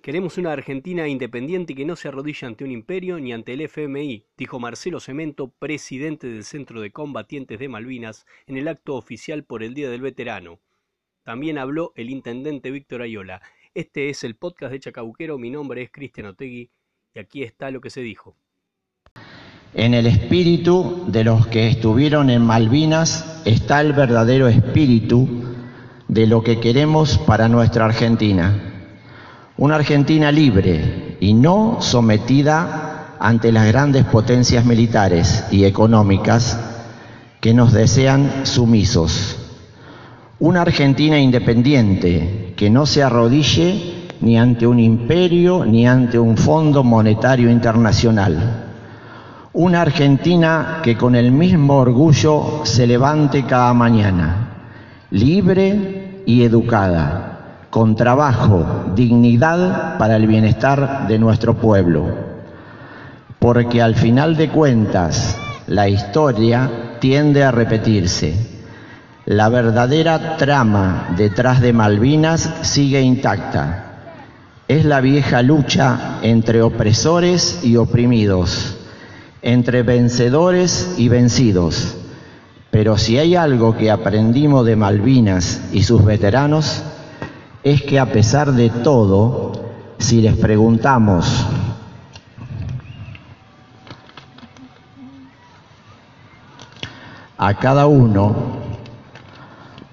Queremos una Argentina independiente que no se arrodille ante un imperio ni ante el FMI, dijo Marcelo Cemento, presidente del Centro de Combatientes de Malvinas, en el acto oficial por el Día del Veterano. También habló el intendente Víctor Ayola. Este es el podcast de Chacabuquero, mi nombre es Cristian Otegui y aquí está lo que se dijo. En el espíritu de los que estuvieron en Malvinas está el verdadero espíritu de lo que queremos para nuestra Argentina una Argentina libre y no sometida ante las grandes potencias militares y económicas que nos desean sumisos. Una Argentina independiente que no se arrodille ni ante un imperio ni ante un fondo monetario internacional. Una Argentina que con el mismo orgullo se levante cada mañana, libre y educada con trabajo, dignidad para el bienestar de nuestro pueblo. Porque al final de cuentas, la historia tiende a repetirse. La verdadera trama detrás de Malvinas sigue intacta. Es la vieja lucha entre opresores y oprimidos, entre vencedores y vencidos. Pero si hay algo que aprendimos de Malvinas y sus veteranos, es que a pesar de todo, si les preguntamos a cada uno,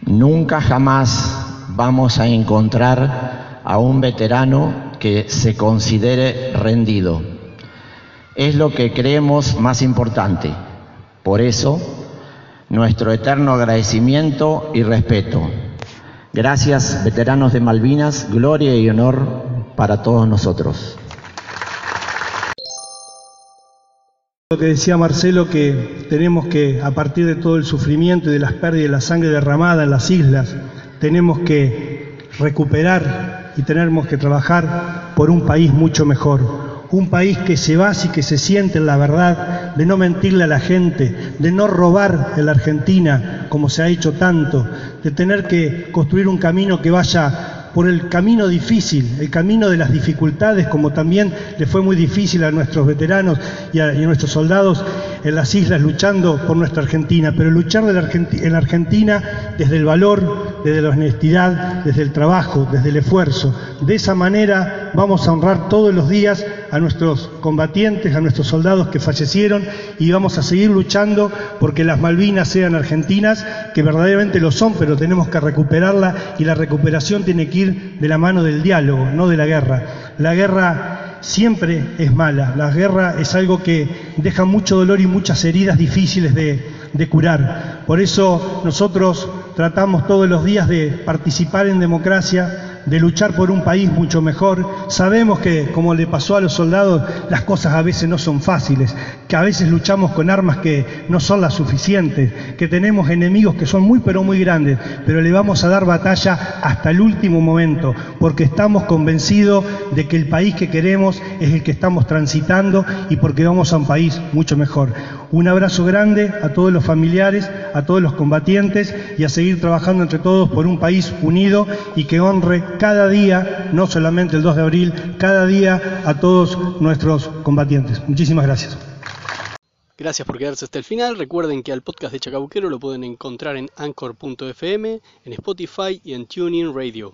nunca jamás vamos a encontrar a un veterano que se considere rendido. Es lo que creemos más importante. Por eso, nuestro eterno agradecimiento y respeto. Gracias, veteranos de Malvinas, gloria y honor para todos nosotros. Lo que decía Marcelo, que tenemos que, a partir de todo el sufrimiento y de las pérdidas de la sangre derramada en las islas, tenemos que recuperar y tenemos que trabajar por un país mucho mejor, un país que se base y que se siente en la verdad, de no mentirle a la gente, de no robar en la Argentina como se ha hecho tanto, de tener que construir un camino que vaya por el camino difícil, el camino de las dificultades, como también le fue muy difícil a nuestros veteranos y a, nuestros soldados en las islas luchando por nuestra Argentina, pero luchar en la Argentina desde el valor, desde la honestidad, desde el trabajo, desde el esfuerzo. De esa manera vamos a honrar todos los días a nuestros combatientes, a nuestros soldados que fallecieron y vamos a seguir luchando porque las Malvinas sean argentinas, que verdaderamente lo son, pero tenemos que recuperarla y la recuperación tiene que ir de la mano del diálogo, no de la guerra. La guerra siempre es mala, la guerra es algo que deja mucho dolor y muchas heridas difíciles de, de curar. Por eso nosotros tratamos todos los días de participar en democracia, de luchar por un país mucho mejor. Sabemos que, como le pasó a los soldados, las cosas a veces no son fáciles, que a veces luchamos con armas que no son las suficientes, que tenemos enemigos que son muy pero muy grandes, pero le vamos a dar batalla hasta el último momento, porque estamos convencidos de que el país que queremos es el que estamos transitando y porque vamos a un país mucho mejor. Un abrazo grande a todos los familiares, a todos los combatientes y a seguir trabajando entre todos por un país unido y que honre cada día, no solamente el 2 de abril, cada día a todos nuestros combatientes. Muchísimas gracias. Gracias por quedarse hasta el final. Recuerden que al podcast de Chacabuquero lo pueden encontrar en anchor.fm, en Spotify y en TuneIn Radio.